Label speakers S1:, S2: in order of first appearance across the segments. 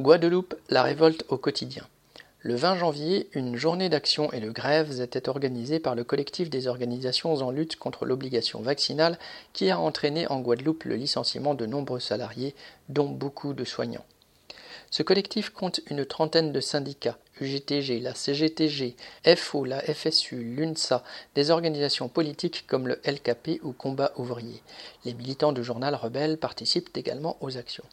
S1: Guadeloupe, la révolte au quotidien. Le 20 janvier, une journée d'action et de grèves était organisée par le collectif des organisations en lutte contre l'obligation vaccinale qui a entraîné en Guadeloupe le licenciement de nombreux salariés, dont beaucoup de soignants. Ce collectif compte une trentaine de syndicats, UGTG, la CGTG, FO, la FSU, l'UNSA, des organisations politiques comme le LKP ou Combat ouvrier. Les militants du journal Rebelle participent également aux actions.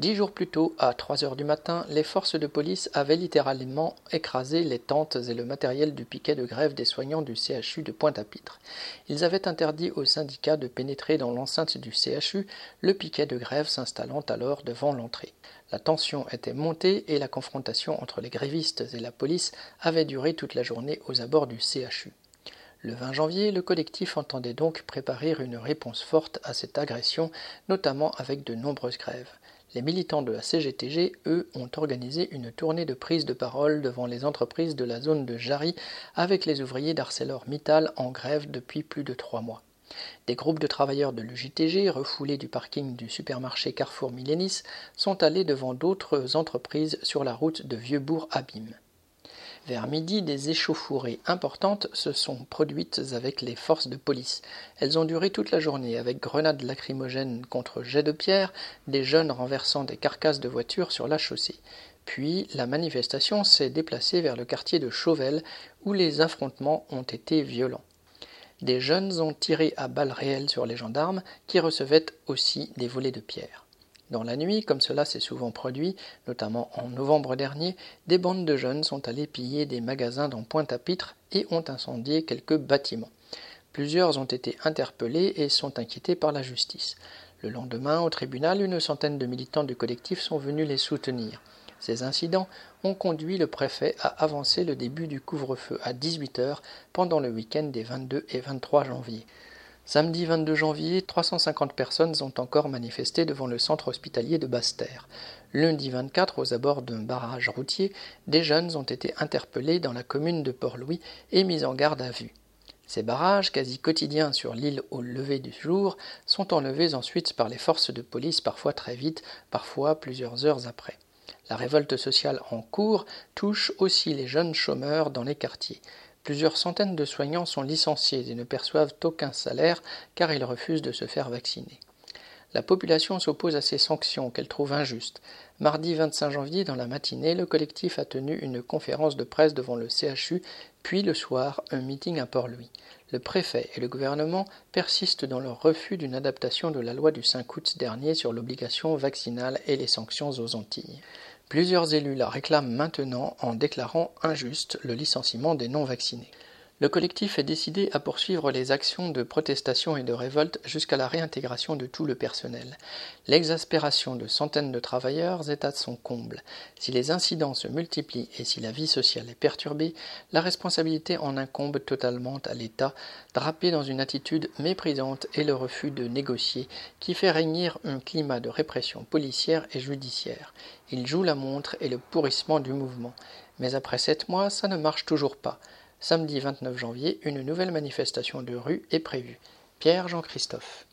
S1: Dix jours plus tôt, à 3 heures du matin, les forces de police avaient littéralement écrasé les tentes et le matériel du piquet de grève des soignants du CHU de Pointe-à-Pitre. Ils avaient interdit aux syndicats de pénétrer dans l'enceinte du CHU, le piquet de grève s'installant alors devant l'entrée. La tension était montée et la confrontation entre les grévistes et la police avait duré toute la journée aux abords du CHU. Le 20 janvier, le collectif entendait donc préparer une réponse forte à cette agression, notamment avec de nombreuses grèves. Les militants de la CGTG, eux, ont organisé une tournée de prise de parole devant les entreprises de la zone de Jarry avec les ouvriers d'ArcelorMittal en grève depuis plus de trois mois. Des groupes de travailleurs de l'UJTG, refoulés du parking du supermarché Carrefour Millénis, sont allés devant d'autres entreprises sur la route de Vieux-Bourg-Abîme. Vers midi, des échauffourées importantes se sont produites avec les forces de police. Elles ont duré toute la journée avec grenades lacrymogènes contre jets de pierre, des jeunes renversant des carcasses de voitures sur la chaussée. Puis la manifestation s'est déplacée vers le quartier de Chauvel où les affrontements ont été violents. Des jeunes ont tiré à balles réelles sur les gendarmes qui recevaient aussi des volets de pierre. Dans la nuit, comme cela s'est souvent produit, notamment en novembre dernier, des bandes de jeunes sont allés piller des magasins dans Pointe-à-Pitre et ont incendié quelques bâtiments. Plusieurs ont été interpellés et sont inquiétés par la justice. Le lendemain, au tribunal, une centaine de militants du collectif sont venus les soutenir. Ces incidents ont conduit le préfet à avancer le début du couvre-feu à 18 heures pendant le week-end des 22 et 23 janvier. Samedi 22 janvier, 350 personnes ont encore manifesté devant le centre hospitalier de Basse-Terre. Lundi 24, aux abords d'un barrage routier, des jeunes ont été interpellés dans la commune de Port-Louis et mis en garde à vue. Ces barrages, quasi quotidiens sur l'île au lever du jour, sont enlevés ensuite par les forces de police parfois très vite, parfois plusieurs heures après. La révolte sociale en cours touche aussi les jeunes chômeurs dans les quartiers. Plusieurs centaines de soignants sont licenciés et ne perçoivent aucun salaire car ils refusent de se faire vacciner. La population s'oppose à ces sanctions qu'elle trouve injustes. Mardi 25 janvier, dans la matinée, le collectif a tenu une conférence de presse devant le CHU, puis le soir, un meeting à Port-Louis. Le préfet et le gouvernement persistent dans leur refus d'une adaptation de la loi du 5 août dernier sur l'obligation vaccinale et les sanctions aux Antilles. Plusieurs élus la réclament maintenant en déclarant injuste le licenciement des non-vaccinés. Le collectif est décidé à poursuivre les actions de protestation et de révolte jusqu'à la réintégration de tout le personnel. L'exaspération de centaines de travailleurs est à son comble. Si les incidents se multiplient et si la vie sociale est perturbée, la responsabilité en incombe totalement à l'État, drapé dans une attitude méprisante et le refus de négocier, qui fait régner un climat de répression policière et judiciaire. Il joue la montre et le pourrissement du mouvement. Mais après sept mois, ça ne marche toujours pas. Samedi 29 janvier, une nouvelle manifestation de rue est prévue. Pierre Jean-Christophe.